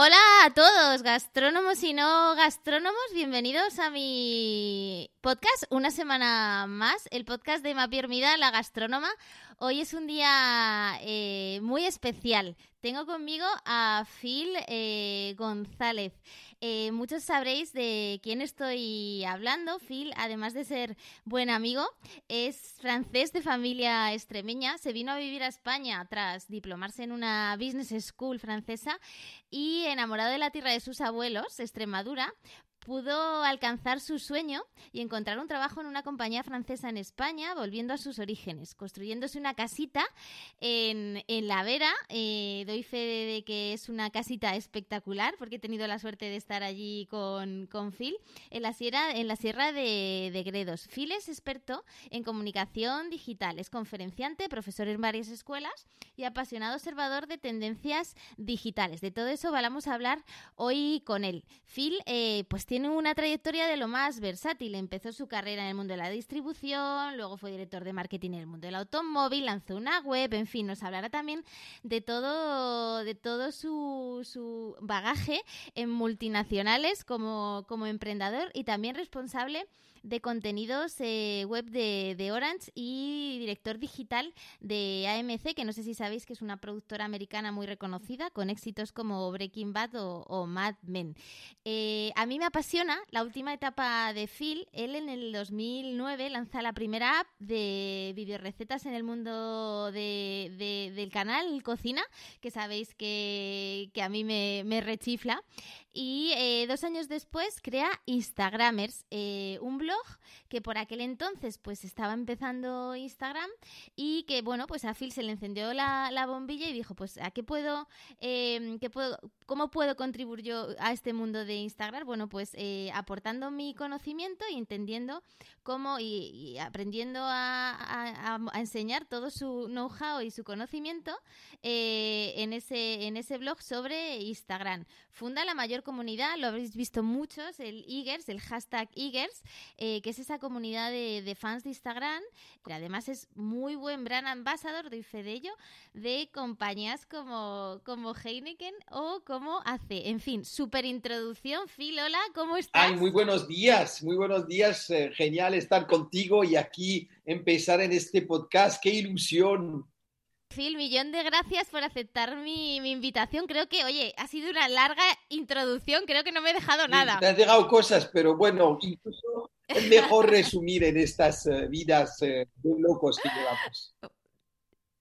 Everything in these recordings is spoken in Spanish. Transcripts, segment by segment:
Hola a todos, gastrónomos y no gastrónomos, bienvenidos a mi podcast, una semana más, el podcast de Mapi Hermida, la gastrónoma. Hoy es un día eh, muy especial. Tengo conmigo a Phil eh, González. Eh, muchos sabréis de quién estoy hablando. Phil, además de ser buen amigo, es francés de familia extremeña. Se vino a vivir a España tras diplomarse en una business school francesa y enamorado de la tierra de sus abuelos, Extremadura, pudo alcanzar su sueño y encontrar un trabajo en una compañía francesa en España, volviendo a sus orígenes, construyéndose una casita en, La Vera. Eh, doy fe de, que es una casita espectacular porque he tenido la suerte de estar allí con, con Phil en la sierra, en la sierra de, de, Gredos. Phil es experto en comunicación digital, es conferenciante, profesor en varias escuelas y apasionado observador de tendencias digitales. De todo eso vamos a hablar hoy con él. Phil, eh, pues tiene tiene una trayectoria de lo más versátil. Empezó su carrera en el mundo de la distribución, luego fue director de marketing en el mundo del automóvil, lanzó una web, en fin, nos hablará también de todo, de todo su, su bagaje en multinacionales como, como emprendedor y también responsable de contenidos eh, web de, Orange y director digital de AMC, que no sé si sabéis que es una productora americana muy reconocida, con éxitos como Breaking Bad o, Mad Men. Eh, a mí me apasiona la última etapa de Phil. Él en el 2009 lanza la primera app de videorecetas en el mundo del canal Cocina, que sabéis que, a mí me, me rechifla. Y eh, dos años después crea Instagramers, eh, un blog que por aquel entonces pues estaba empezando Instagram y que bueno pues a Phil se le encendió la, bombilla y dijo pues a qué puedo, eh, qué puedo, cómo puedo contribuir yo a este mundo de Instagram. Bueno pues eh, aportando mi conocimiento y entendiendo cómo y, aprendiendo a, enseñar todo su know-how y su conocimiento en ese en ese blog sobre Instagram. Funda la mayor comunidad, lo habréis visto muchos, el Igers, el hashtag Igers, eh, que es esa comunidad de, fans de Instagram, que además es muy buen brand ambassador, fe de ello, de compañías como, como Heineken o como ACE. En fin, súper introducción. Phil, hola, ¿cómo estás? Ay, muy buenos días, muy buenos días. Eh, genial estar contigo y aquí empezar en este podcast. ¡Qué ilusión! Phil, millón de gracias por aceptar mi, invitación. Creo que, oye, ha sido una larga introducción, creo que no me he dejado nada. te has dejado cosas, pero bueno, incluso es mejor resumir en estas eh, vidas eh, de locos que llevamos.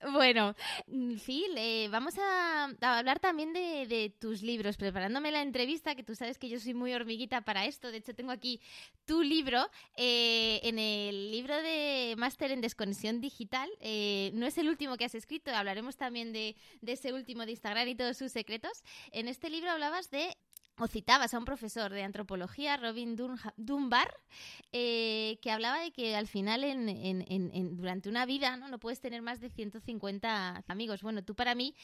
Bueno, mm, Phil, eh, vamos a, hablar también de, tus libros. Preparándome la entrevista, que tú sabes que yo soy muy hormiguita para esto. De hecho, tengo aquí tu libro. Eh, en el libro de Máster en Desconexión Digital, eh, no es el último que has escrito, hablaremos también de, de ese último de Instagram y todos sus secretos. En este libro hablabas de o citabas a un profesor de antropología, Robin Dunbar, eh, que hablaba de que al final en, durante una vida ¿no? no puedes tener más de 150 amigos. Bueno, tú para mí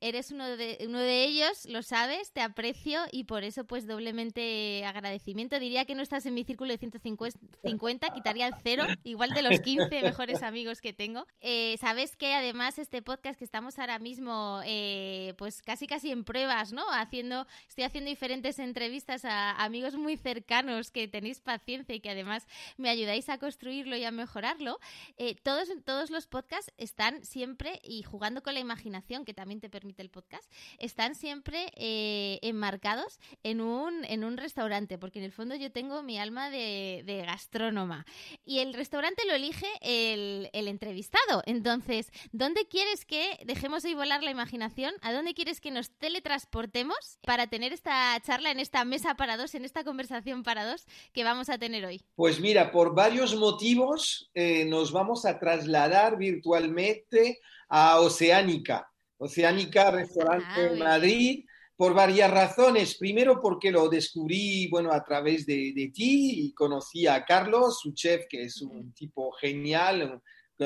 eres uno de, uno de ellos, lo sabes, te aprecio y por eso pues doblemente agradecimiento. Diría que no estás en mi círculo de 150, quitaría el cero, igual de los 15 mejores amigos que tengo. Eh, sabes que además este podcast que estamos ahora mismo eh, pues casi casi en pruebas, ¿no? Haciendo, estoy haciendo diferentes entrevistas a amigos muy cercanos que tenéis paciencia y que además me ayudáis a construirlo y a mejorarlo, eh, todos, todos los podcasts están siempre, y jugando con la imaginación, que también te permite el podcast, están siempre eh, enmarcados en un, en un restaurante, porque en el fondo yo tengo mi alma de, de gastrónoma. Y el restaurante lo elige el, el entrevistado. Entonces, ¿dónde quieres que dejemos de volar la imaginación? ¿A dónde quieres que nos teletransportemos para tener esta charla? En esta mesa para dos, en esta conversación para dos que vamos a tener hoy? Pues mira, por varios motivos eh, nos vamos a trasladar virtualmente a Oceánica. Oceánica, restaurante ah, en Madrid, por varias razones. Primero porque lo descubrí, bueno, a través de, ti y conocí a Carlos, su chef, que es un tipo genial,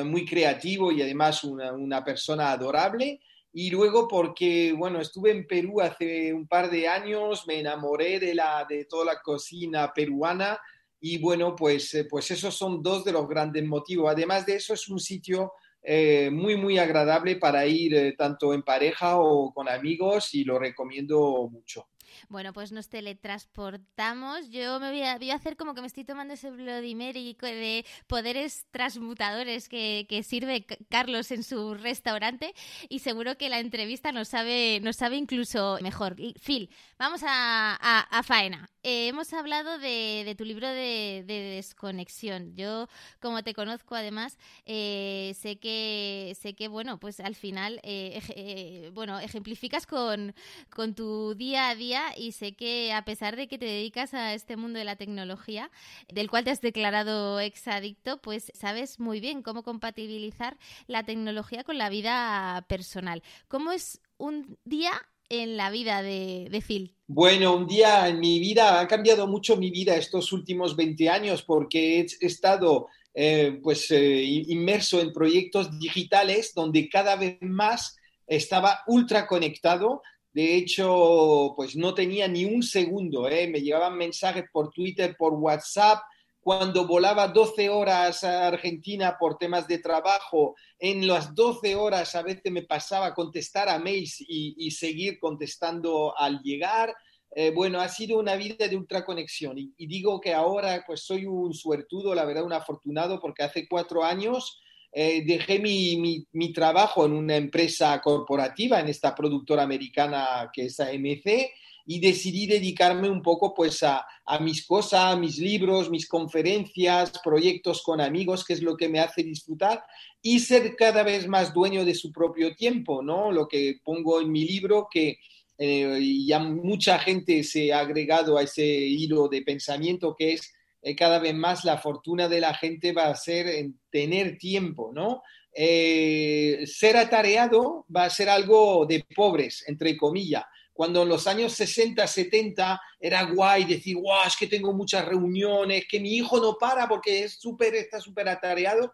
muy creativo y además una, persona adorable. Y luego porque, bueno, estuve en Perú hace un par de años, me enamoré de, la, de toda la cocina peruana y bueno, pues, eh, pues esos son dos de los grandes motivos. Además de eso, es un sitio eh, muy, muy agradable para ir eh, tanto en pareja o con amigos y lo recomiendo mucho. Bueno, pues nos teletransportamos. Yo me voy a, hacer como que me estoy tomando ese Bloody Mary de poderes transmutadores que, sirve Carlos en su restaurante y seguro que la entrevista nos sabe, nos sabe incluso mejor. Phil, vamos a, faena. Eh, hemos hablado de, tu libro de, desconexión. Yo, como te conozco además, eh, sé que sé que bueno, pues al final, eh, bueno, ejemplificas con, con tu día a día y sé que a pesar de que te dedicas a este mundo de la tecnología, del cual te has declarado exadicto, pues sabes muy bien cómo compatibilizar la tecnología con la vida personal. ¿Cómo es un día en la vida de, Phil? Bueno, un día en mi vida, ha cambiado mucho mi vida estos últimos 20 años porque he, estado eh, pues, eh, inmerso en proyectos digitales donde cada vez más estaba ultra conectado de hecho, pues no tenía ni un segundo, ¿eh? me llegaban mensajes por Twitter, por WhatsApp, cuando volaba 12 horas a Argentina por temas de trabajo, en las 12 horas a veces me pasaba contestar a mails y, seguir contestando al llegar. Eh, bueno, ha sido una vida de ultraconexión y, y digo que ahora pues soy un suertudo, la verdad un afortunado, porque hace cuatro años eh, dejé mi, mi, trabajo en una empresa corporativa, en esta productora americana que es AMC, y decidí dedicarme un poco pues a, mis cosas, a mis libros, mis conferencias, proyectos con amigos, que es lo que me hace disfrutar, y ser cada vez más dueño de su propio tiempo, ¿no? Lo que pongo en mi libro, que eh, ya mucha gente se ha agregado a ese hilo de pensamiento, que es cada vez más la fortuna de la gente va a ser en tener tiempo, ¿no? Eh, ser atareado va a ser algo de pobres, entre comillas. Cuando en los años 60, 70 era guay decir, guau, es que tengo muchas reuniones, que mi hijo no para porque es súper, está súper atareado.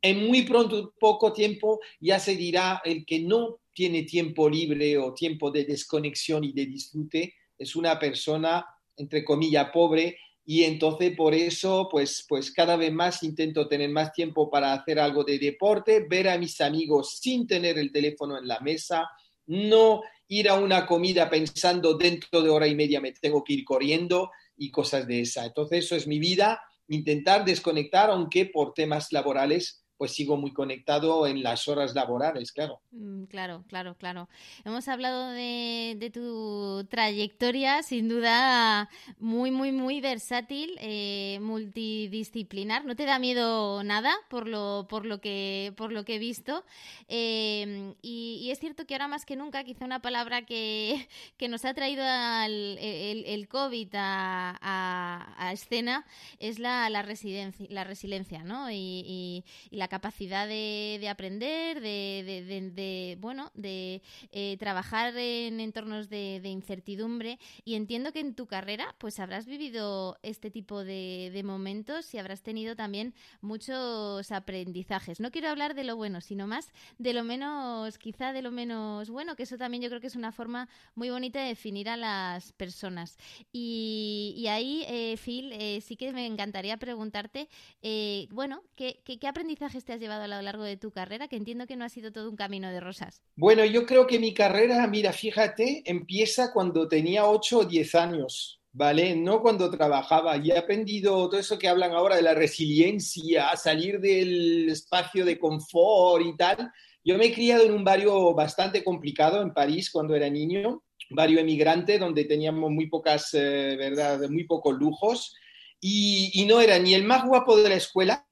En muy pronto, poco tiempo, ya se dirá el que no tiene tiempo libre o tiempo de desconexión y de disfrute es una persona, entre comillas, pobre y entonces por eso pues, pues cada vez más intento tener más tiempo para hacer algo de deporte, ver a mis amigos sin tener el teléfono en la mesa, no ir a una comida pensando dentro de hora y media me tengo que ir corriendo y cosas de esa. Entonces eso es mi vida, intentar desconectar, aunque por temas laborales pues sigo muy conectado en las horas laborales, claro. Mm, claro, claro, claro. Hemos hablado de, tu trayectoria, sin duda muy, muy, muy versátil, eh, multidisciplinar. ¿No te da miedo nada por lo, por lo, que, por lo que he visto? Em, y, es cierto que ahora más que nunca, quizá una palabra que, nos ha traído el, COVID a, escena es la, la, la resiliencia, ¿no? Y, y la capacidad de, aprender, de, bueno, de eh, trabajar en entornos de, incertidumbre. Y entiendo que en tu carrera, pues habrás vivido este tipo de, momentos y habrás tenido también muchos aprendizajes. No quiero hablar de lo bueno, sino más de lo menos, quizá de lo menos bueno, que eso también yo creo que es una forma muy bonita de definir a las personas. Y, ahí, eh, Phil, eh, sí que me encantaría preguntarte, bueno, ¿qué, qué, qué aprendizajes te has llevado a lo largo de tu carrera? Que entiendo que no ha sido todo un camino de rosas. Bueno, yo creo que mi carrera, mira, fíjate, empieza cuando tenía 8 o 10 años. ¿vale? No cuando trabajaba. Y he aprendido todo eso que hablan ahora de la resiliencia, salir del espacio de confort y tal. Yo me he criado en un barrio bastante complicado en París cuando era niño, barrio emigrante, donde teníamos muy pocas, eh, ¿verdad? Muy pocos lujos. Y, y, no era ni el más guapo de la escuela,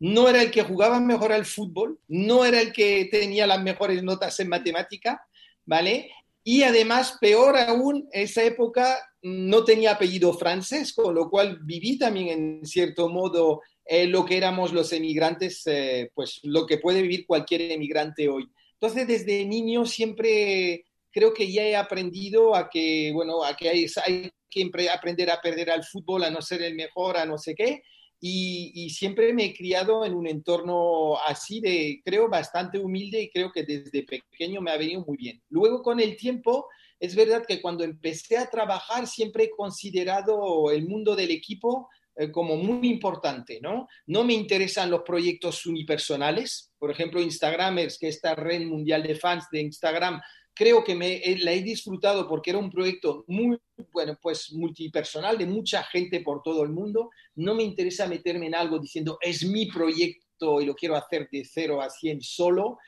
no era el que jugaba mejor al fútbol, no era el que tenía las mejores notas en matemática, ¿vale? Y además, peor aún, esa época no tenía apellido francés, con lo cual viví también en cierto modo eh, lo que éramos los emigrantes, eh, pues lo que puede vivir cualquier emigrante hoy. Entonces, desde niño siempre creo que ya he aprendido a que, bueno, a que hay, hay que aprender a perder al fútbol, a no ser el mejor, a no sé qué. Y, siempre me he criado en un entorno así de, creo, bastante humilde y creo que desde pequeño me ha venido muy bien. Luego, con el tiempo, es verdad que cuando empecé a trabajar siempre he considerado el mundo del equipo eh, como muy importante, ¿no? No me interesan los proyectos unipersonales, por ejemplo, Instagramers, que esta red mundial de fans de Instagram, creo que me, la he disfrutado porque era un proyecto muy, bueno, pues multipersonal de mucha gente por todo el mundo. No me interesa meterme en algo diciendo es mi proyecto y lo quiero hacer de cero a cien solo,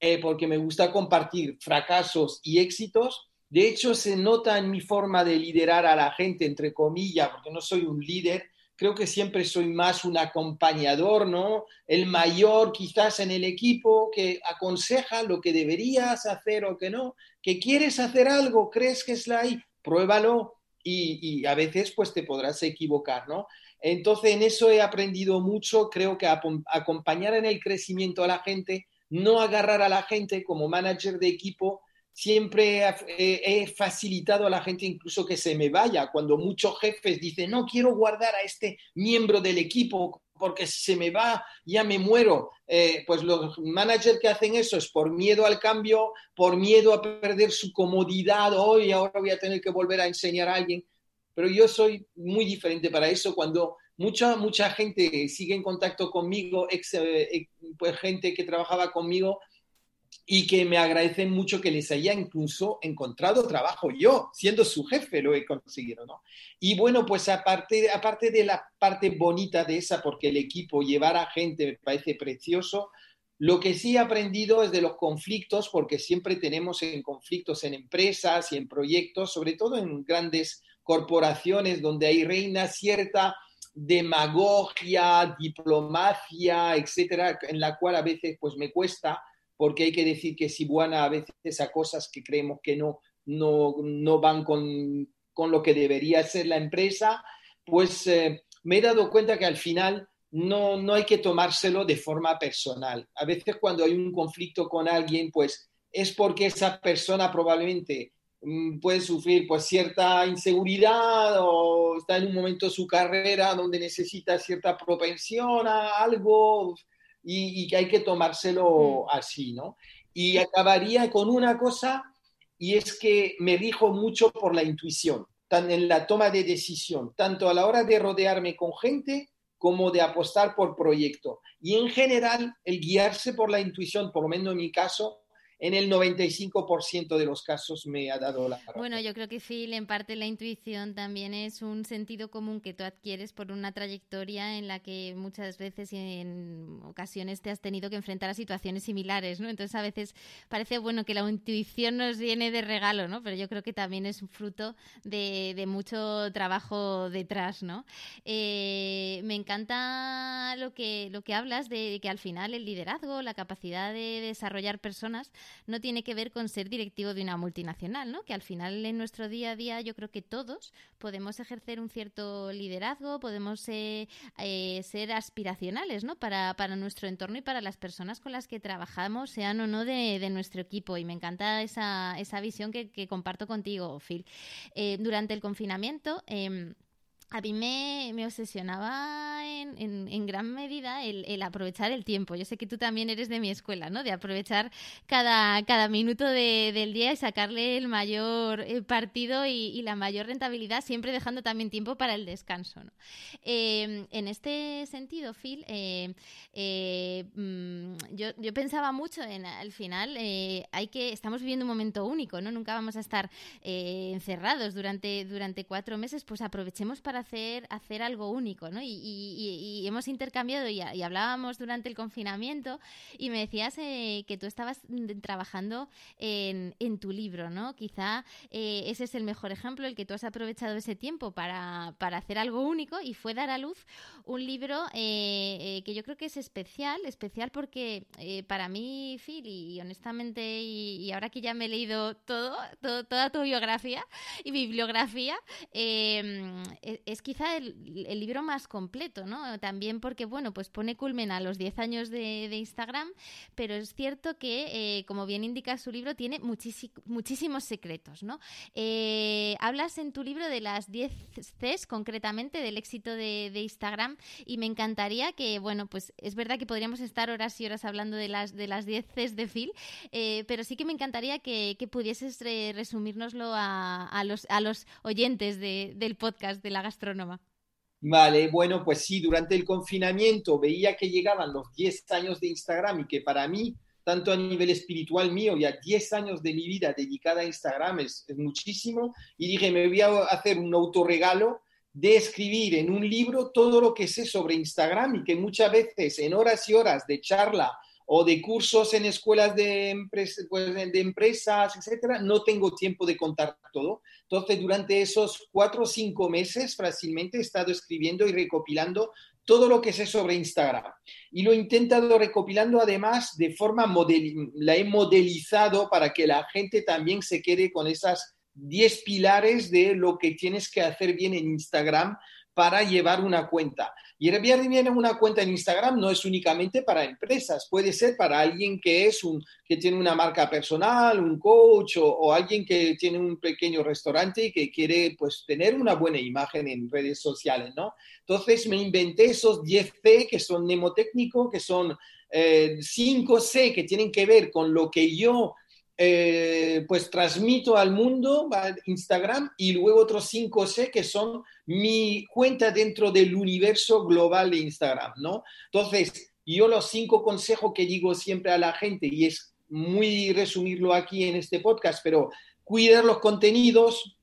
eh, porque me gusta compartir fracasos y éxitos. De hecho, se nota en mi forma de liderar a la gente, entre comillas, porque no soy un líder, creo que siempre soy más un acompañador, ¿no? El mayor quizás en el equipo que aconseja lo que deberías hacer o que no, que quieres hacer algo, crees que es la ahí, pruébalo y, a veces pues te podrás equivocar, ¿no? Entonces en eso he aprendido mucho, creo que acompañar en el crecimiento a la gente, no agarrar a la gente como manager de equipo, siempre he, facilitado a la gente incluso que se me vaya. Cuando muchos jefes dicen, no quiero guardar a este miembro del equipo porque se me va, ya me muero. Eh, pues los managers que hacen eso es por miedo al cambio, por miedo a perder su comodidad, hoy ahora voy a tener que volver a enseñar a alguien. Pero yo soy muy diferente para eso. Cuando mucha, mucha gente sigue en contacto conmigo, eh, pues gente que trabajaba conmigo, y que me agradecen mucho que les haya incluso encontrado trabajo yo, siendo su jefe, lo he conseguido, ¿no? Y bueno, pues aparte, aparte de la parte bonita de esa, porque el equipo, llevar a gente me parece precioso, lo que sí he aprendido es de los conflictos, porque siempre tenemos en conflictos en empresas y en proyectos, sobre todo en grandes corporaciones donde hay reina cierta demagogia, diplomacia, etcétera, en la cual a veces pues me cuesta porque hay que decir que si buena a veces a cosas que creemos que no, no, van con, lo que debería ser la empresa, pues eh, me he dado cuenta que al final no, no hay que tomárselo de forma personal. A veces cuando hay un conflicto con alguien, pues es porque esa persona probablemente mm, puede sufrir pues cierta inseguridad o está en un momento de su carrera donde necesita cierta propensión a algo y, que hay que tomárselo mm. así, ¿no? Y acabaría con una cosa, y es que me rijo mucho por la intuición, tan en la toma de decisión, tanto a la hora de rodearme con gente como de apostar por proyecto. Y en general, el guiarse por la intuición, por lo menos en mi caso, en el 95% de los casos me ha dado la razón. Bueno, yo creo que Phil, en parte la intuición también es un sentido común que tú adquieres por una trayectoria en la que muchas veces y en ocasiones te has tenido que enfrentar a situaciones similares, ¿no? Entonces a veces parece bueno que la intuición nos viene de regalo, ¿no? Pero yo creo que también es fruto de, mucho trabajo detrás, ¿no? Eh, me encanta lo que, lo que hablas de que al final el liderazgo, la capacidad de desarrollar personas, no tiene que ver con ser directivo de una multinacional, ¿no? Que al final en nuestro día a día yo creo que todos podemos ejercer un cierto liderazgo, podemos eh, ser aspiracionales, ¿no? Para, nuestro entorno y para las personas con las que trabajamos, sean o no de, nuestro equipo. Y me encanta esa, esa visión que, comparto contigo, Phil. Eh, durante el confinamiento, em, a mí me, obsesionaba en, gran medida el, aprovechar el tiempo. Yo sé que tú también eres de mi escuela, ¿no? De aprovechar cada, cada minuto del día y sacarle el mayor eh, partido y, la mayor rentabilidad, siempre dejando también tiempo para el descanso. Em, en este sentido, Phil, eh, eh, mm, yo, pensaba mucho en, al final, hay que, estamos viviendo un momento único, ¿no? Nunca vamos a estar encerrados durante, durante cuatro meses, pues aprovechemos para hacer, hacer algo único, ¿no? Y, hemos intercambiado y, hablábamos durante el confinamiento y me decías eh, que tú estabas trabajando en, tu libro, ¿no? Quizá eh, ese es el mejor ejemplo, el que tú has aprovechado ese tiempo para, hacer algo único y fue dar a luz un libro eh, que yo creo que es especial, especial porque para mí, Phil, y, honestamente, y, ahora que ya me he leído todo, toda tu biografía y bibliografía, eh, es quizá el, libro más completo, ¿no? También porque, bueno, pues pone culmen a los 10 años de, Instagram, pero es cierto que, eh, como bien indica su libro, tiene muchísimos secretos, ¿no? Eh, hablas en tu libro de las 10 Cs, concretamente, del éxito de, Instagram, y me encantaría que, bueno, pues es verdad que podríamos estar horas y horas hablando de las, de las 10 Cs de Phil, eh, pero sí que me encantaría que, pudieses resumírnoslo a, los, a los oyentes del podcast de la gastrónoma. Vale, bueno, pues sí, durante el confinamiento veía que llegaban los 10 años de Instagram y que para mí, tanto a nivel espiritual mío, ya 10 años de mi vida dedicada a Instagram es, es muchísimo y dije, me voy a hacer un autorregalo de escribir en un libro todo lo que sé sobre Instagram y que muchas veces en horas y horas de charla o de cursos en escuelas de, pues, de empresas, etcétera, no tengo tiempo de contar todo. Entonces, durante esos cuatro o cinco meses, fácilmente he estado escribiendo y recopilando todo lo que sé sobre Instagram. Y lo he intentado recopilando además de forma, la he modelizado para que la gente también se quede con esas 10 pilares de lo que tienes que hacer bien en Instagram para llevar una cuenta. Y el bien una cuenta en Instagram no es únicamente para empresas, puede ser para alguien que es un que tiene una marca personal, un coach o, alguien que tiene un pequeño restaurante y que quiere pues tener una buena imagen en redes sociales, ¿no? Entonces me inventé esos 10C que son mnemotécnicos, que son 5C eh, que tienen que ver con lo que yo eh, pues transmito al mundo Instagram y luego otros 5C que son mi cuenta dentro del universo global de Instagram, ¿no? Entonces, yo los cinco consejos que digo siempre a la gente, y es muy resumirlo aquí en este podcast, pero cuidar los contenidos,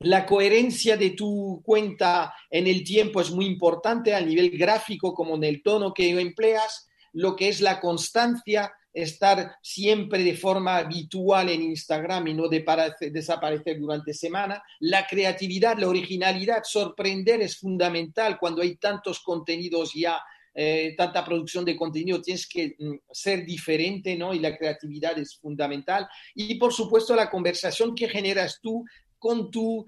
la coherencia de tu cuenta en el tiempo es muy importante a nivel gráfico como en el tono que empleas, lo que es la constancia, estar siempre de forma habitual en Instagram y no de desaparecer durante semana. La creatividad, la originalidad, sorprender es fundamental cuando hay tantos contenidos ya, eh, tanta producción de contenido, tienes que mm, ser diferente, ¿no? Y la creatividad es fundamental. Y por supuesto la conversación que generas tú con tu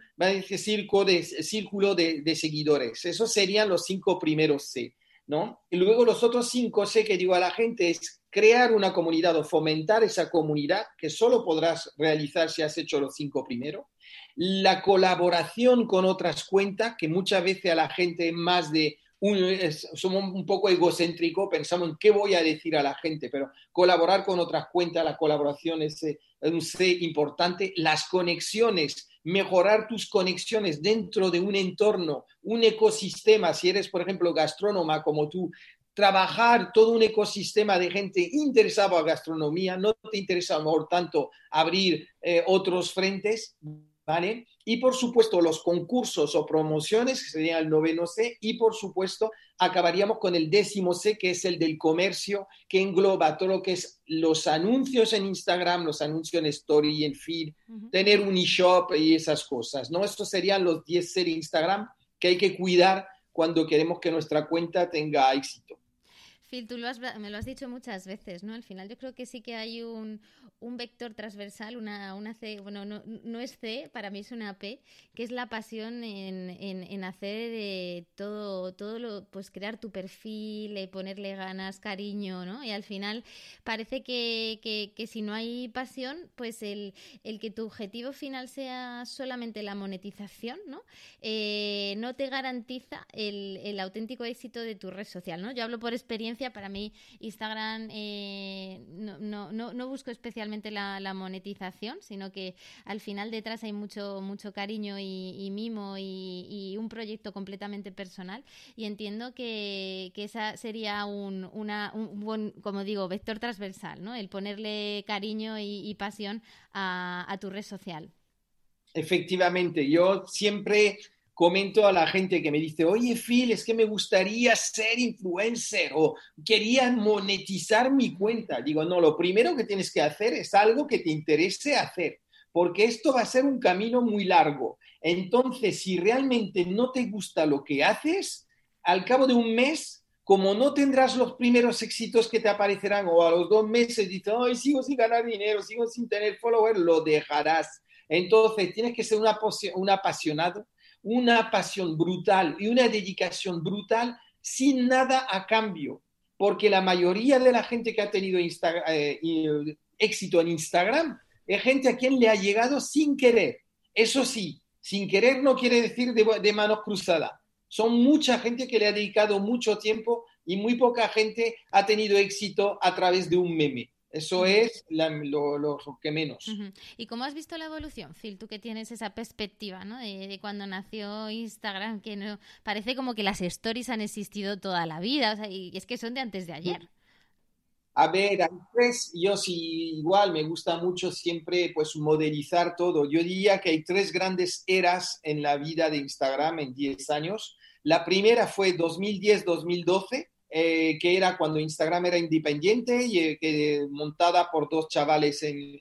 círculo, de, círculo de, de seguidores. Esos serían los cinco primeros C. ¿no? Y luego los otros cinco C que digo a la gente es crear una comunidad o fomentar esa comunidad que solo podrás realizar si has hecho los cinco primero. La colaboración con otras cuentas, que muchas veces a la gente más de un, somos un poco egocéntricos, pensamos en qué voy a decir a la gente, pero colaborar con otras cuentas, la colaboración es eh, un C importante. Las conexiones, mejorar tus conexiones dentro de un entorno, un ecosistema, si eres, por ejemplo, gastrónoma como tú, trabajar todo un ecosistema de gente interesada en gastronomía, no te interesa a tanto abrir eh, otros frentes, ¿vale? Y por supuesto los concursos o promociones, que sería el noveno C, y por supuesto acabaríamos con el décimo C, que es el del comercio, que engloba todo lo que es los anuncios en Instagram, los anuncios en Story y en Feed, tener un e-shop y esas cosas, ¿no? Estos serían los 10 C de Instagram que hay que cuidar cuando queremos que nuestra cuenta tenga éxito. Phil, tú me lo has dicho muchas veces, ¿no? Al final yo creo que sí que hay un, un vector transversal, una, una C, bueno, no, no, es C, para mí es una P, que es la pasión en, en, hacer eh, todo, todo lo, pues crear tu perfil, eh, ponerle ganas, cariño, ¿no? Y al final parece que, que, si no hay pasión, pues el, el, que tu objetivo final sea solamente la monetización, ¿no? Eh, no te garantiza el, el, auténtico éxito de tu red social, ¿no? Yo hablo por experiencia, para mí Instagram no, no, no, no busco especialmente la, monetización, sino que al final detrás hay mucho, mucho cariño y, mimo y, un proyecto completamente personal. Y entiendo que, que esa sería un, una, un buen, como digo, vector transversal, ¿no? El ponerle cariño y, pasión a tu red social. Efectivamente, yo siempre comento a la gente que me dice, oye Phil, es que me gustaría ser influencer o quería monetizar mi cuenta. Digo, no, lo primero que tienes que hacer es algo que te interese hacer, porque esto va a ser un camino muy largo. Entonces, si realmente no te gusta lo que haces, al cabo de un mes, como no tendrás los primeros éxitos que te aparecerán o a los dos meses dices, ay, sigo sin ganar dinero, sigo sin tener followers, lo dejarás. Entonces, tienes que ser un apasionado una pasión brutal y una dedicación brutal sin nada a cambio, porque la mayoría de la gente que ha tenido eh, éxito en Instagram es gente a quien le ha llegado sin querer. Eso sí, sin querer no quiere decir de, de manos cruzadas. Son mucha gente que le ha dedicado mucho tiempo y muy poca gente ha tenido éxito a través de un meme. Eso es lo, que menos. ¿Y cómo has visto la evolución, Phil? Tú que tienes esa perspectiva, ¿no? De, cuando nació Instagram, que no parece como que las stories han existido toda la vida, o sea, y es que son de antes de ayer. A ver, hay tres, yo sí igual me gusta mucho siempre pues modelizar todo. Yo diría que hay tres grandes eras en la vida de Instagram en 10 años. La primera fue 2010-2012, eh, que era cuando Instagram era independiente y eh, montada por dos chavales en,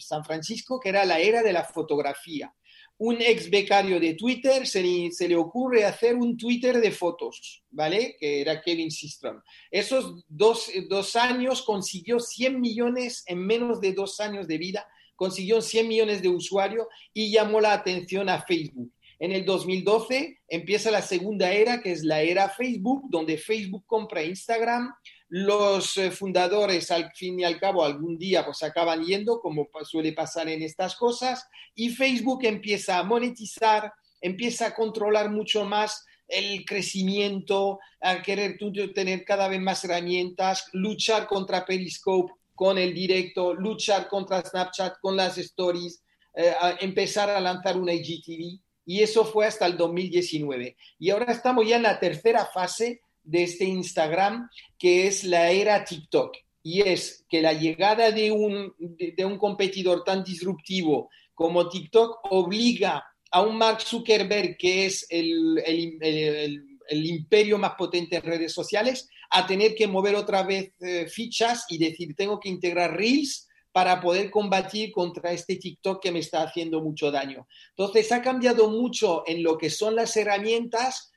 San Francisco, que era la era de la fotografía. Un ex becario de Twitter se, le ocurre hacer un Twitter de fotos, ¿vale? Que era Kevin Systrom. Esos dos, dos años consiguió 100 millones en menos de dos años de vida, consiguió 100 millones de usuarios y llamó la atención a Facebook. En el 2012 empieza la segunda era, que es la era Facebook, donde Facebook compra Instagram. Los eh, fundadores, al fin y al cabo, algún día pues acaban yendo, como suele pasar en estas cosas, y Facebook empieza a monetizar, empieza a controlar mucho más el crecimiento, a querer tener cada vez más herramientas, luchar contra Periscope con el directo, luchar contra Snapchat con las stories, eh, empezar a lanzar una IGTV y eso fue hasta el 2019. Y ahora estamos ya en la tercera fase de este Instagram, que es la era TikTok. Y es que la llegada de un, de, un competidor tan disruptivo como TikTok obliga a un Mark Zuckerberg, que es el, el, el, imperio más potente en redes sociales, a tener que mover otra vez eh, fichas y decir, tengo que integrar Reels para poder combatir contra este TikTok que me está haciendo mucho daño. Entonces, ha cambiado mucho en lo que son las herramientas,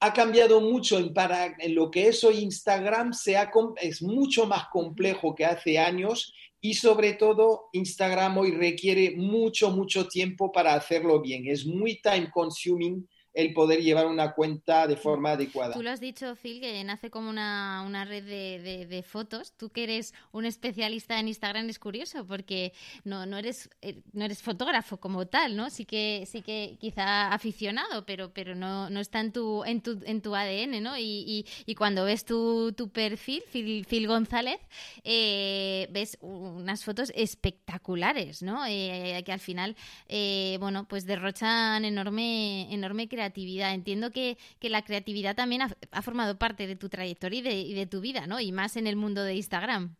ha cambiado mucho en, lo que es hoy Instagram, se es mucho más complejo que hace años y sobre todo Instagram hoy requiere mucho, mucho tiempo para hacerlo bien. Es muy time consuming el poder llevar una cuenta de forma adecuada. Tú lo has dicho, Phil, que nace como una, red de, fotos. Tú que eres un especialista en Instagram es curioso porque no, no, eres, eh, no eres fotógrafo como tal, ¿no? Sí que, sí que quizá aficionado, pero, pero no, no está en tu, en tu, en tu ADN, ¿no? Y, y, cuando ves tu, tu perfil, Phil, González, eh, ves unas fotos espectaculares, ¿no? Eh, que al final, bueno, pues derrochan enorme, enorme creatividad creatividad. Entiendo que, la creatividad también ha, formado parte de tu trayectoria y de, tu vida, ¿no? Y más en el mundo de Instagram.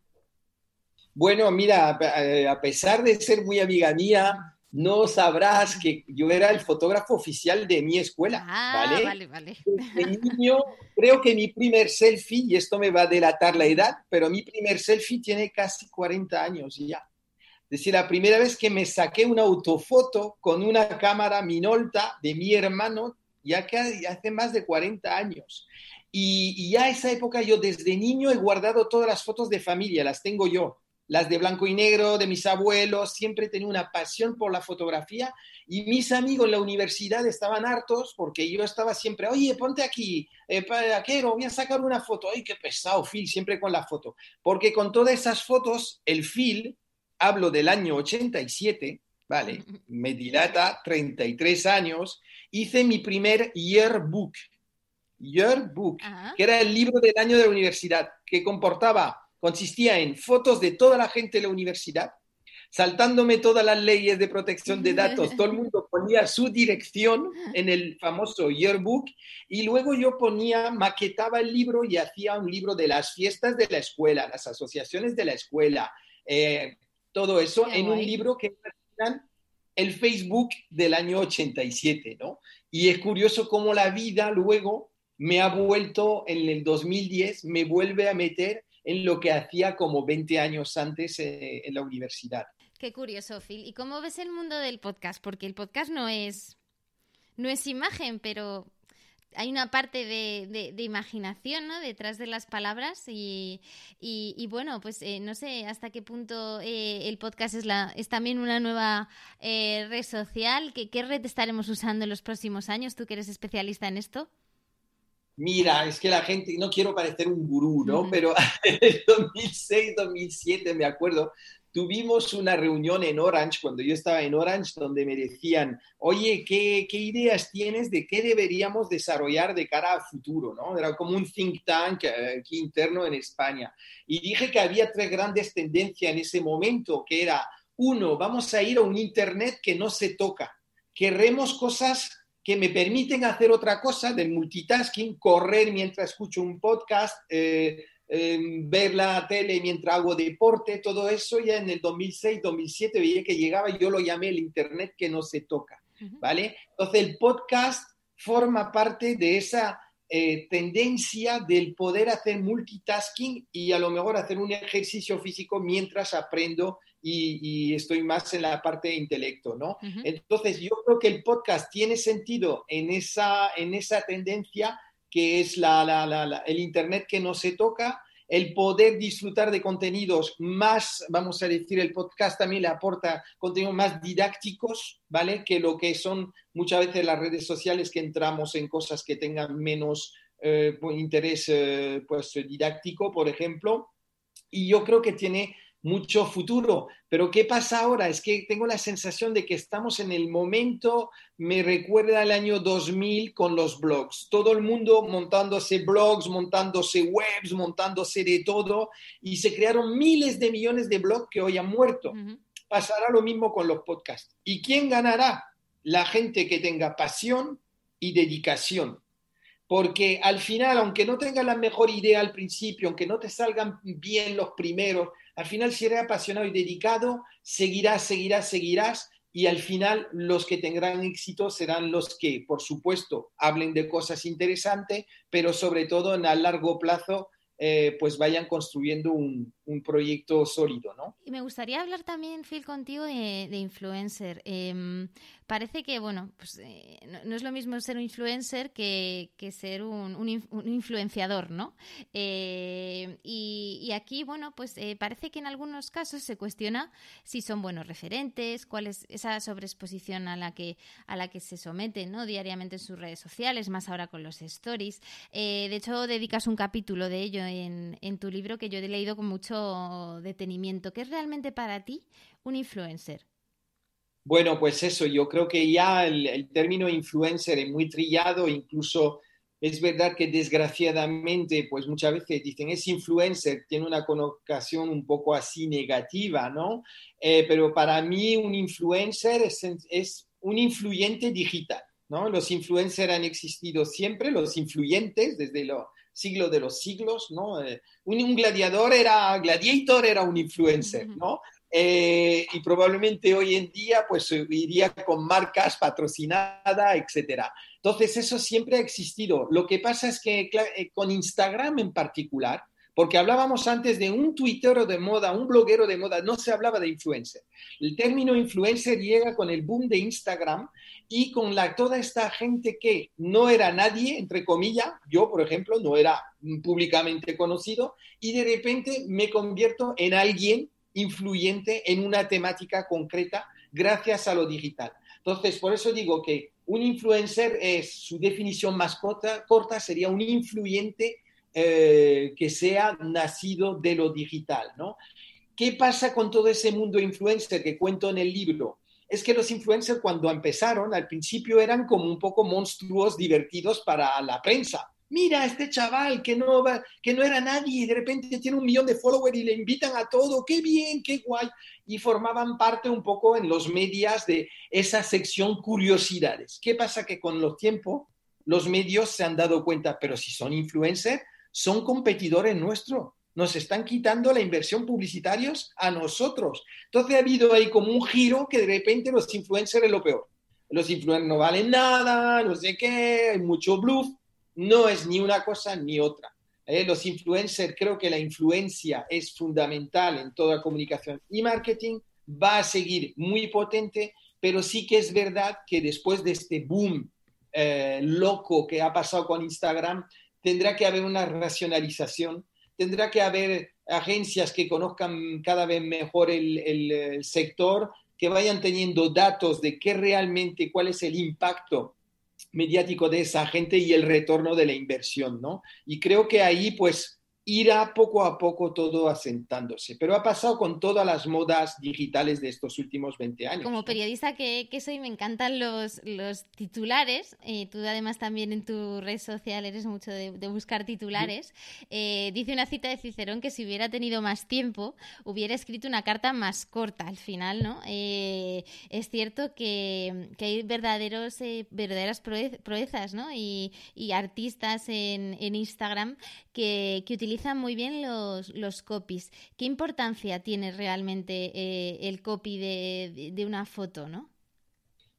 Bueno, mira, eh, a pesar de ser muy amiga mía, no sabrás que yo era el fotógrafo oficial de mi escuela. Ah, vale, vale. vale. niño, creo que mi primer selfie, y esto me va a delatar la edad, pero mi primer selfie tiene casi 40 años ya. Decir, la primera vez que me saqué una autofoto con una cámara Minolta de mi hermano, ya que hace más de 40 años. Y, ya esa época yo desde niño he guardado todas las fotos de familia, las tengo yo, las de blanco y negro, de mis abuelos, siempre tenido una pasión por la fotografía. Y mis amigos en la universidad estaban hartos porque yo estaba siempre, oye, ponte aquí, eh, Aquero, voy a sacar una foto, ay, qué pesado, Phil, siempre con la foto, porque con todas esas fotos, el Phil hablo del año 87, ¿vale? Me dilata 33 años, hice mi primer yearbook, yearbook, que era el libro del año de la universidad, que comportaba, consistía en fotos de toda la gente de la universidad, saltándome todas las leyes de protección de datos, todo el mundo ponía su dirección en el famoso yearbook y luego yo ponía, maquetaba el libro y hacía un libro de las fiestas de la escuela, las asociaciones de la escuela, eh, todo eso en un libro que el Facebook del año 87, ¿no? Y es curioso cómo la vida luego me ha vuelto en el 2010, me vuelve a meter en lo que hacía como 20 años antes eh, en la universidad. Qué curioso, Phil. ¿Y cómo ves el mundo del podcast? Porque el podcast no es, no es imagen, pero hay una parte de, de, imaginación ¿no? detrás de las palabras y, y, bueno, pues eh, no sé hasta qué punto eh, el podcast es, la, es también una nueva eh, red social. ¿Qué, ¿Qué red estaremos usando en los próximos años? Tú que eres especialista en esto. Mira, es que la gente, no quiero parecer un gurú, ¿no? Pero en el 2006, 2007, me acuerdo, tuvimos una reunión en Orange, cuando yo estaba en Orange, donde me decían, oye, ¿qué, ideas tienes de qué deberíamos desarrollar de cara al futuro? ¿no? Era como un think tank eh, aquí interno en España. Y dije que había tres grandes tendencias en ese momento, que era, uno, vamos a ir a un Internet que no se toca. Queremos cosas que me permiten hacer otra cosa de multitasking, correr mientras escucho un podcast, eh, ver la tele mientras hago deporte, todo eso ya en el 2006, 2007 veía que llegaba yo lo llamé el Internet que no se toca, ¿vale? Entonces el podcast forma parte de esa eh, tendencia del poder hacer multitasking y a lo mejor hacer un ejercicio físico mientras aprendo y, estoy más en la parte de intelecto, ¿no? Entonces yo creo que el podcast tiene sentido en esa, en esa tendencia que es la, el Internet que no se toca, el poder disfrutar de contenidos más, vamos a decir, el podcast también le aporta contenidos más didácticos, ¿vale? Que lo que son muchas veces las redes sociales que entramos en cosas que tengan menos eh, interés eh, pues, didáctico, por ejemplo. Y yo creo que tiene mucho futuro. Pero ¿qué pasa ahora? Es que tengo la sensación de que estamos en el momento, me recuerda el año 2000 con los blogs. Todo el mundo montándose blogs, montándose webs, montándose de todo y se crearon miles de millones de blogs que hoy han muerto. Pasará lo mismo con los podcasts. ¿Y quién ganará? La gente que tenga pasión y dedicación porque al final, aunque no tengas la mejor idea al principio, aunque no te salgan bien los primeros, al final si eres apasionado y dedicado, seguirás, seguirás, seguirás y al final los que tendrán éxito serán los que, por supuesto, hablen de cosas interesantes, pero sobre todo en a largo plazo eh, pues vayan construyendo un, proyecto sólido, ¿no? Y me gustaría hablar también, Phil, contigo de, influencer. Em, parece que, bueno, pues eh, no, es lo mismo ser un influencer que, ser un, influenciador, ¿no? Eh, y, aquí, bueno, pues eh, parece que en algunos casos se cuestiona si son buenos referentes, cuál es esa sobreexposición a la que, a la que se someten, ¿no? Diariamente en sus redes sociales, más ahora con los stories. de hecho, dedicas un capítulo de ello en, en tu libro que yo he leído con mucho detenimiento. ¿Qué es realmente para ti un influencer? Bueno, pues eso, yo creo que ya el, término influencer es muy trillado, incluso es verdad que desgraciadamente, pues muchas veces dicen es influencer, tiene una connotación un poco así negativa, ¿no? Eh, pero para mí un influencer es, un influyente digital, ¿no? Los influencers han existido siempre, los influyentes desde los siglos de los siglos, ¿no? Eh, un, un, gladiador era, gladiator era un influencer, ¿no? Eh, y probablemente hoy en día pues iría con marcas patrocinadas, etcétera. Entonces eso siempre ha existido. Lo que pasa es que eh, con Instagram en particular, porque hablábamos antes de un tuitero de moda, un bloguero de moda, no se hablaba de influencer. El término influencer llega con el boom de Instagram y con toda esta gente que no era nadie, entre comillas, yo por ejemplo no era públicamente conocido y de repente me convierto en alguien influyente en una temática concreta gracias a lo digital. Entonces, por eso digo que un influencer es, su definición más corta, corta sería un influyente eh, que sea nacido de lo digital, ¿no? ¿Qué pasa con todo ese mundo influencer que cuento en el libro? Es que los influencers cuando empezaron al principio eran como un poco monstruos divertidos para la prensa, mira, este chaval que no, que no era nadie y de repente tiene un millón de followers y le invitan a todo, qué bien, qué guay. Y formaban parte un poco en los medios de esa sección curiosidades. ¿Qué pasa? Que con los tiempos los medios se han dado cuenta, pero si son influencers, son competidores nuestros. Nos están quitando la inversión publicitarios a nosotros. Entonces ha habido ahí como un giro que de repente los influencers es lo peor. Los influencers no valen nada, no sé qué, hay mucho bluff no es ni una cosa ni otra. ¿eh? los influencers, creo que la influencia es fundamental en toda comunicación y marketing, va a seguir muy potente, pero sí que es verdad que después de este boom eh, loco que ha pasado con Instagram, tendrá que haber una racionalización, tendrá que haber agencias que conozcan cada vez mejor el, sector, que vayan teniendo datos de qué realmente, cuál es el impacto mediático de esa gente y el retorno de la inversión, ¿no? Y creo que ahí, pues, irá poco a poco todo asentándose. Pero ha pasado con todas las modas digitales de estos últimos 20 años. Como periodista que, soy, me encantan los, los titulares. Eh, tú además también en tu red social eres mucho de, buscar titulares. Eh, dice una cita de Cicerón que si hubiera tenido más tiempo, hubiera escrito una carta más corta al final, ¿no? Eh, es cierto que, hay verdaderos, verdaderas proezas, ¿no? Y, artistas en, en Instagram que, que utilizan muy bien los, los copies. ¿Qué importancia tiene realmente eh, el copy de, una foto, no?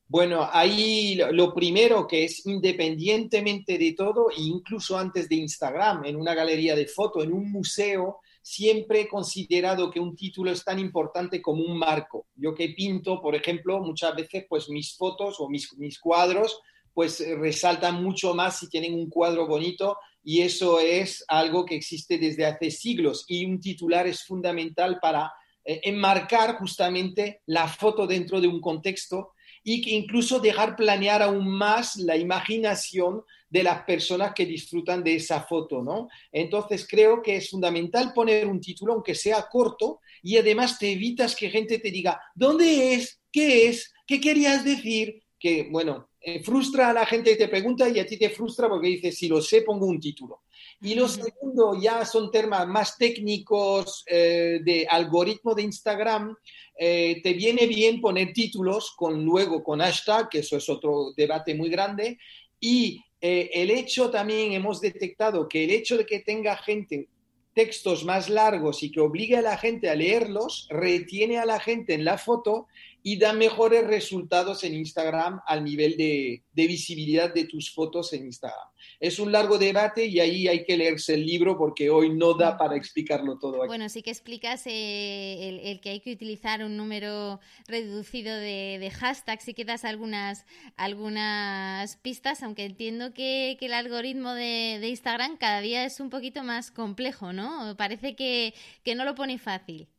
Bueno, ahí lo primero que es independientemente de todo, incluso antes de Instagram, en una galería de foto, en un museo, siempre he considerado que un título es tan importante como un marco. Yo que pinto, por ejemplo, muchas veces pues mis fotos o mis, mis cuadros pues resaltan mucho más si tienen un cuadro bonito y eso es algo que existe desde hace siglos y un titular es fundamental para eh, enmarcar justamente la foto dentro de un contexto y que incluso dejar planear aún más la imaginación de las personas que disfrutan de esa foto, ¿no? Entonces creo que es fundamental poner un título, aunque sea corto, y además te evitas que gente te diga, ¿dónde es? ¿Qué es? ¿Qué querías decir? Que, bueno, frustra a la gente que te pregunta y a ti te frustra porque dices, si lo sé, pongo un título. Y lo segundo ya son temas más técnicos eh, de algoritmo de Instagram. Eh, te viene bien poner títulos con luego con hashtag, que eso es otro debate muy grande. Y el hecho también hemos detectado que el hecho de que tenga gente textos más largos y que obligue a la gente a leerlos, retiene a la gente en la foto y da mejores resultados en Instagram al nivel de, visibilidad de tus fotos en Instagram. Es un largo debate y ahí hay que leerse el libro porque hoy no da para explicarlo todo. Aquí. Bueno, sí que explicas eh, el, que hay que utilizar un número reducido de, hashtags y que das algunas, algunas pistas, aunque entiendo que, el algoritmo de, Instagram cada día es un poquito más complejo, ¿no? Parece que, que no lo pone fácil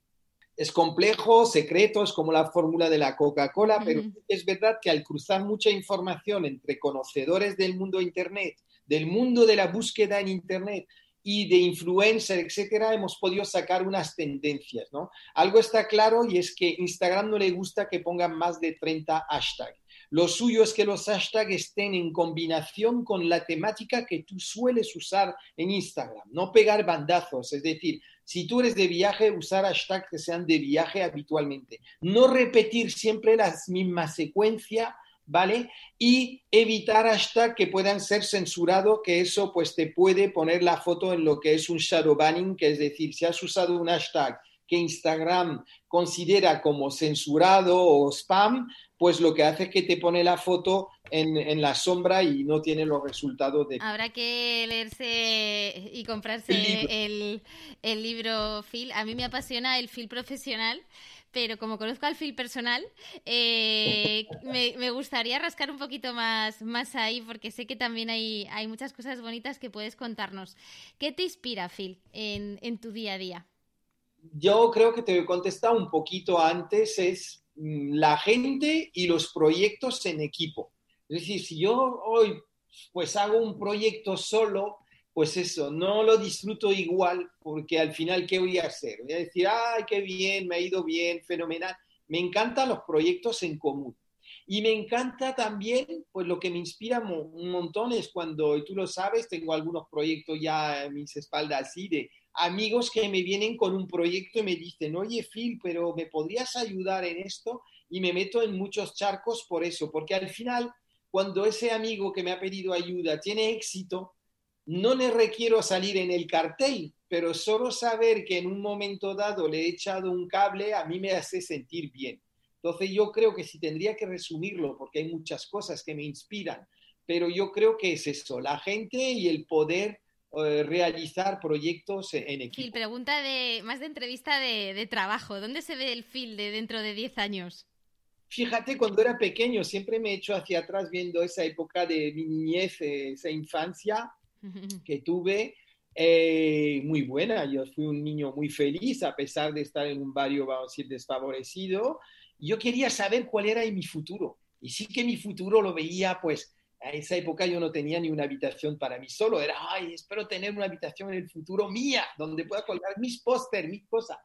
es complejo, secreto, es como la fórmula de la Coca-Cola, pero es verdad que al cruzar mucha información entre conocedores del mundo de Internet, del mundo de la búsqueda en Internet y de influencer, etcétera, hemos podido sacar unas tendencias, ¿no? Algo está claro y es que Instagram no le gusta que pongan más de 30 hashtags. Lo suyo es que los hashtags estén en combinación con la temática que tú sueles usar en Instagram, no pegar bandazos, es decir, si tú eres de viaje, usar hashtags que sean de viaje habitualmente. No repetir siempre las mismas secuencias, ¿vale? Y evitar hashtags que puedan ser censurados, que eso pues te puede poner la foto en lo que es un shadow banning, que es decir, si has usado un hashtag que Instagram considera como censurado o spam, pues lo que hace es que te pone la foto en, la sombra y no tiene los resultados de... Habrá que leerse y comprarse el libro, Phil. A mí me apasiona el Phil profesional pero como conozco al Phil personal, eh, me, gustaría rascar un poquito más, más ahí, porque sé que también hay, hay muchas cosas bonitas que puedes contarnos. ¿Qué te inspira, Phil, en, en tu día a día? Yo creo que te he contestado un poquito antes, es la gente y los proyectos en equipo. Es decir, si yo hoy pues hago un proyecto solo, pues eso, no lo disfruto igual porque al final, ¿qué voy a hacer? Voy a decir, ay, qué bien, me ha ido bien, fenomenal. Me encantan los proyectos en común. Y me encanta también, pues lo que me inspira un montón es cuando, tú lo sabes, tengo algunos proyectos ya en mis espaldas así de amigos que me vienen con un proyecto y me dicen, oye Phil, pero ¿me podrías ayudar en esto? Y me meto en muchos charcos por eso, porque al final, cuando ese amigo que me ha pedido ayuda tiene éxito, no le requiero salir en el cartel, pero solo saber que en un momento dado le he echado un cable a mí me hace sentir bien. Entonces yo creo que si tendría que resumirlo, porque hay muchas cosas que me inspiran, pero yo creo que es eso, la gente y el poder eh, realizar proyectos en equipo. Phil, pregunta de más de entrevista de, trabajo. ¿Dónde se ve el Phil de dentro de 10 años? Fíjate, cuando era pequeño siempre me he hecho hacia atrás viendo esa época de mi niñez, eh, esa infancia que tuve, eh, muy buena. Yo fui un niño muy feliz a pesar de estar en un barrio, vamos a decir, desfavorecido. Yo quería saber cuál era mi futuro. Y sí que mi futuro lo veía, pues, a esa época yo no tenía ni una habitación para mí solo. Era, ay, espero tener una habitación en el futuro mía, donde pueda colgar mis póster, mis cosas.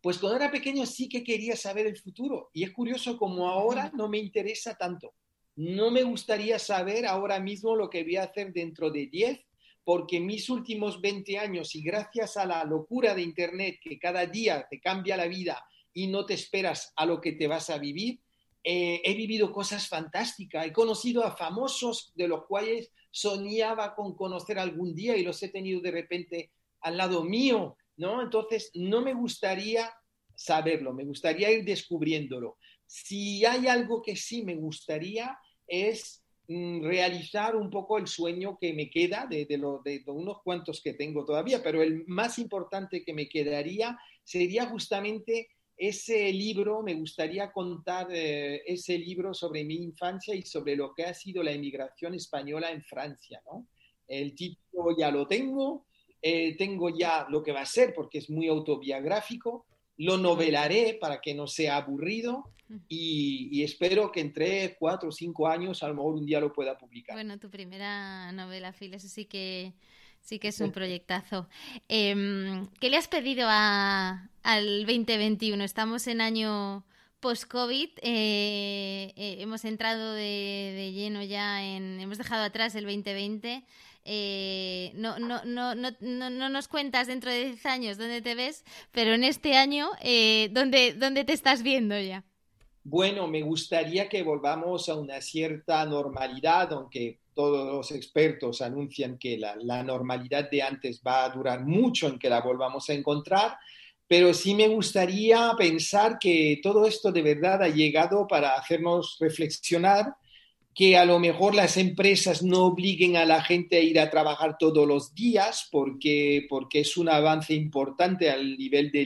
Pues cuando era pequeño sí que quería saber el futuro. Y es curioso como ahora no me interesa tanto. No me gustaría saber ahora mismo lo que voy a hacer dentro de 10, porque mis últimos 20 años y gracias a la locura de Internet que cada día te cambia la vida y no te esperas a lo que te vas a vivir, eh, he vivido cosas fantásticas. He conocido a famosos de los cuales soñaba con conocer algún día y los he tenido de repente al lado mío. ¿no? Entonces, no me gustaría saberlo, me gustaría ir descubriéndolo. Si hay algo que sí me gustaría es mm, realizar un poco el sueño que me queda de, de, unos cuantos que tengo todavía, pero el más importante que me quedaría sería justamente ese libro, me gustaría contar eh, ese libro sobre mi infancia y sobre lo que ha sido la emigración española en Francia. ¿no? El título ya lo tengo, eh, tengo ya lo que va a ser porque es muy autobiográfico, lo novelaré para que no sea aburrido y, espero que entre cuatro o cinco años a lo mejor un día lo pueda publicar. Bueno, tu primera novela, Phil, eso sí que, sí que es un proyectazo. Em, ¿Qué le has pedido a, al 2021? Estamos en año post-COVID, eh, eh, hemos entrado de, de, lleno ya en, hemos dejado atrás el 2020 eh, no, no, no, no, no, nos cuentas dentro de 10 años dónde te ves, pero en este año, eh, ¿dónde, ¿dónde te estás viendo ya? Bueno, me gustaría que volvamos a una cierta normalidad, aunque todos los expertos anuncian que la, la, normalidad de antes va a durar mucho en que la volvamos a encontrar, pero sí me gustaría pensar que todo esto de verdad ha llegado para hacernos reflexionar que a lo mejor las empresas no obliguen a la gente a ir a trabajar todos los días porque, porque es un avance importante al nivel de,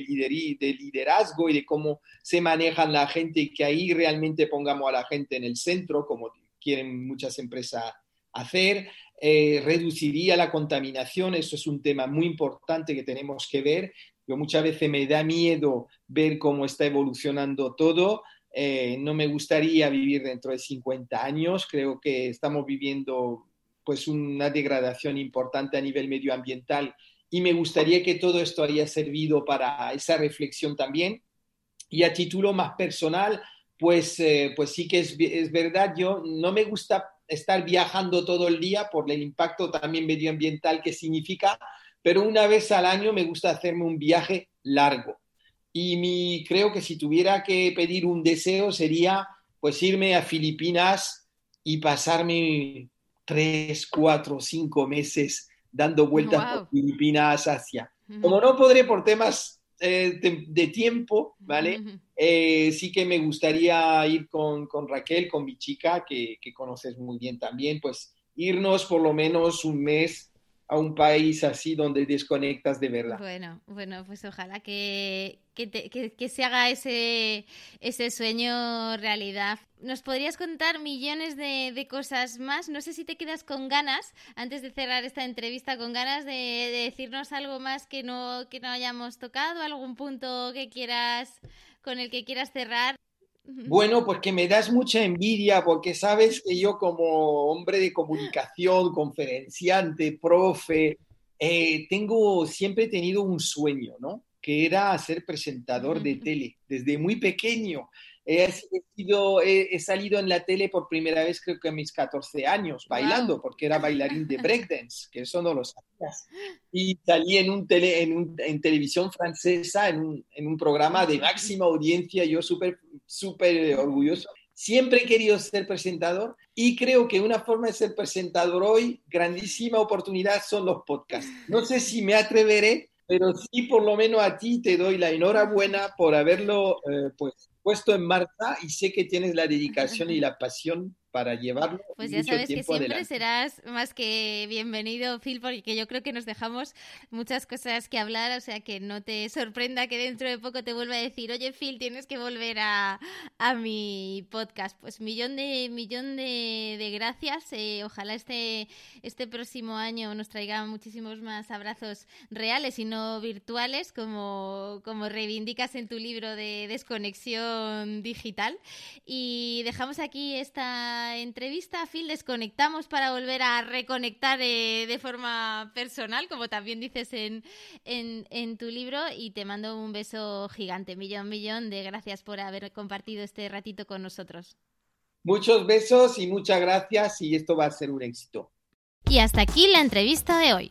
de liderazgo y de cómo se manejan la gente y que ahí realmente pongamos a la gente en el centro, como quieren muchas empresas hacer. Eh, reduciría la contaminación, eso es un tema muy importante que tenemos que ver. Yo muchas veces me da miedo ver cómo está evolucionando todo. Eh, no me gustaría vivir dentro de 50 años. Creo que estamos viviendo pues una degradación importante a nivel medioambiental y me gustaría que todo esto haya servido para esa reflexión también. Y a título más personal, pues, eh, pues sí que es, es verdad, yo no me gusta estar viajando todo el día por el impacto también medioambiental que significa, pero una vez al año me gusta hacerme un viaje largo. Y mi, creo que si tuviera que pedir un deseo sería pues irme a Filipinas y pasarme tres, cuatro, cinco meses dando vueltas por Filipinas, Asia. Como no podré por temas eh, de, tiempo, ¿vale? Eh, sí que me gustaría ir con, con Raquel, con mi chica, que, que, conoces muy bien también, pues irnos por lo menos un mes a un país así donde desconectas de verdad. Bueno, bueno, pues ojalá que, que, se haga ese, ese sueño realidad. ¿Nos podrías contar millones de, cosas más? No sé si te quedas con ganas, antes de cerrar esta entrevista, con ganas de, de decirnos algo más que no, que no hayamos tocado, algún punto que quieras con el que quieras cerrar. Bueno, porque me das mucha envidia, porque sabes que yo como hombre de comunicación, conferenciante, profe, eh, tengo, siempre he tenido un sueño, ¿no? Que era ser presentador de tele desde muy pequeño. He, sido, he, salido en la tele por primera vez creo que a mis 14 años, bailando, porque era bailarín de breakdance, que eso no lo sabías. Y salí en, un tele, en, un, en televisión francesa, en un, en un, programa de máxima audiencia, yo súper súper orgulloso. Siempre he querido ser presentador y creo que una forma de ser presentador hoy, grandísima oportunidad, son los podcasts. No sé si me atreveré, pero sí por lo menos a ti te doy la enhorabuena por haberlo eh, pues, puesto en marcha y sé que tienes la dedicación y la pasión para llevarlo. Pues ya sabes que siempre serás más que bienvenido, Phil, porque yo creo que nos dejamos muchas cosas que hablar, o sea que no te sorprenda que dentro de poco te vuelva a decir, oye, Phil, tienes que volver a, a mi podcast. Pues millón de, millón de, de gracias. Eh, ojalá este, este próximo año nos traiga muchísimos más abrazos reales y no virtuales, como, como reivindicas en tu libro de desconexión digital. Y dejamos aquí esta entrevista, Phil, desconectamos para volver a reconectar eh, de forma personal, como también dices en, en, tu libro, y te mando un beso gigante, millón, millón de gracias por haber compartido este ratito con nosotros. Muchos besos y muchas gracias y esto va a ser un éxito. Y hasta aquí la entrevista de hoy.